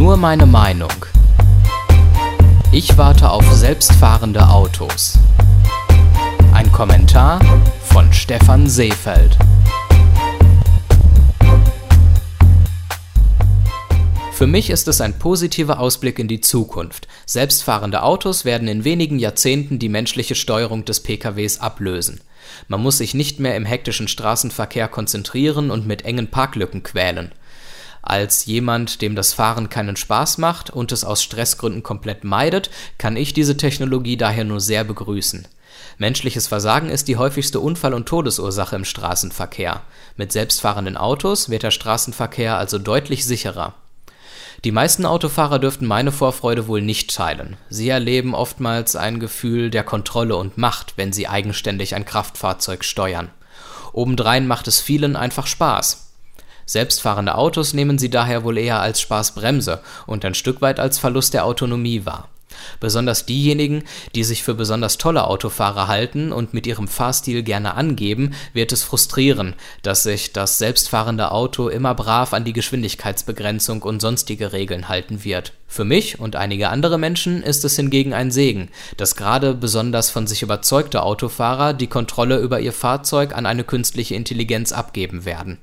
Nur meine Meinung. Ich warte auf selbstfahrende Autos. Ein Kommentar von Stefan Seefeld. Für mich ist es ein positiver Ausblick in die Zukunft. Selbstfahrende Autos werden in wenigen Jahrzehnten die menschliche Steuerung des PKWs ablösen. Man muss sich nicht mehr im hektischen Straßenverkehr konzentrieren und mit engen Parklücken quälen. Als jemand, dem das Fahren keinen Spaß macht und es aus Stressgründen komplett meidet, kann ich diese Technologie daher nur sehr begrüßen. Menschliches Versagen ist die häufigste Unfall- und Todesursache im Straßenverkehr. Mit selbstfahrenden Autos wird der Straßenverkehr also deutlich sicherer. Die meisten Autofahrer dürften meine Vorfreude wohl nicht teilen. Sie erleben oftmals ein Gefühl der Kontrolle und Macht, wenn sie eigenständig ein Kraftfahrzeug steuern. Obendrein macht es vielen einfach Spaß. Selbstfahrende Autos nehmen sie daher wohl eher als Spaßbremse und ein Stück weit als Verlust der Autonomie wahr. Besonders diejenigen, die sich für besonders tolle Autofahrer halten und mit ihrem Fahrstil gerne angeben, wird es frustrieren, dass sich das selbstfahrende Auto immer brav an die Geschwindigkeitsbegrenzung und sonstige Regeln halten wird. Für mich und einige andere Menschen ist es hingegen ein Segen, dass gerade besonders von sich überzeugte Autofahrer die Kontrolle über ihr Fahrzeug an eine künstliche Intelligenz abgeben werden.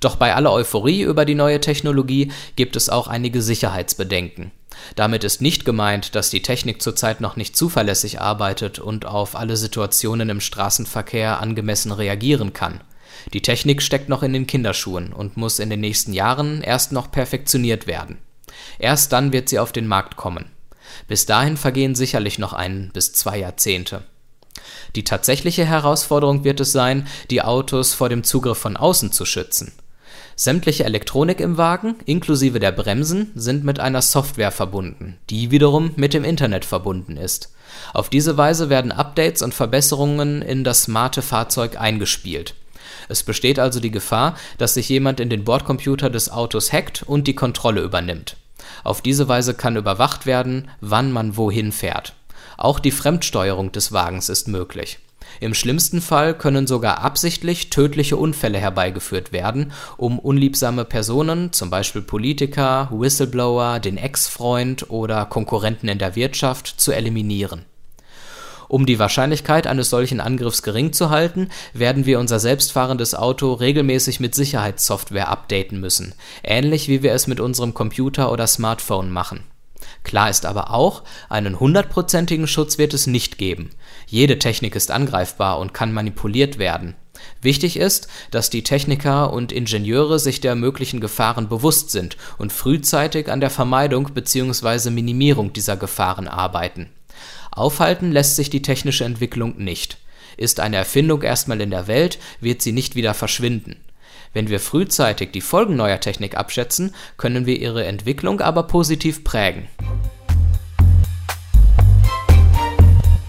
Doch bei aller Euphorie über die neue Technologie gibt es auch einige Sicherheitsbedenken. Damit ist nicht gemeint, dass die Technik zurzeit noch nicht zuverlässig arbeitet und auf alle Situationen im Straßenverkehr angemessen reagieren kann. Die Technik steckt noch in den Kinderschuhen und muss in den nächsten Jahren erst noch perfektioniert werden. Erst dann wird sie auf den Markt kommen. Bis dahin vergehen sicherlich noch ein bis zwei Jahrzehnte. Die tatsächliche Herausforderung wird es sein, die Autos vor dem Zugriff von außen zu schützen. Sämtliche Elektronik im Wagen, inklusive der Bremsen, sind mit einer Software verbunden, die wiederum mit dem Internet verbunden ist. Auf diese Weise werden Updates und Verbesserungen in das smarte Fahrzeug eingespielt. Es besteht also die Gefahr, dass sich jemand in den Bordcomputer des Autos hackt und die Kontrolle übernimmt. Auf diese Weise kann überwacht werden, wann man wohin fährt. Auch die Fremdsteuerung des Wagens ist möglich. Im schlimmsten Fall können sogar absichtlich tödliche Unfälle herbeigeführt werden, um unliebsame Personen, zum Beispiel Politiker, Whistleblower, den Ex-Freund oder Konkurrenten in der Wirtschaft, zu eliminieren. Um die Wahrscheinlichkeit eines solchen Angriffs gering zu halten, werden wir unser selbstfahrendes Auto regelmäßig mit Sicherheitssoftware updaten müssen, ähnlich wie wir es mit unserem Computer oder Smartphone machen Klar ist aber auch, einen hundertprozentigen Schutz wird es nicht geben. Jede Technik ist angreifbar und kann manipuliert werden. Wichtig ist, dass die Techniker und Ingenieure sich der möglichen Gefahren bewusst sind und frühzeitig an der Vermeidung bzw. Minimierung dieser Gefahren arbeiten. Aufhalten lässt sich die technische Entwicklung nicht. Ist eine Erfindung erstmal in der Welt, wird sie nicht wieder verschwinden. Wenn wir frühzeitig die Folgen neuer Technik abschätzen, können wir ihre Entwicklung aber positiv prägen.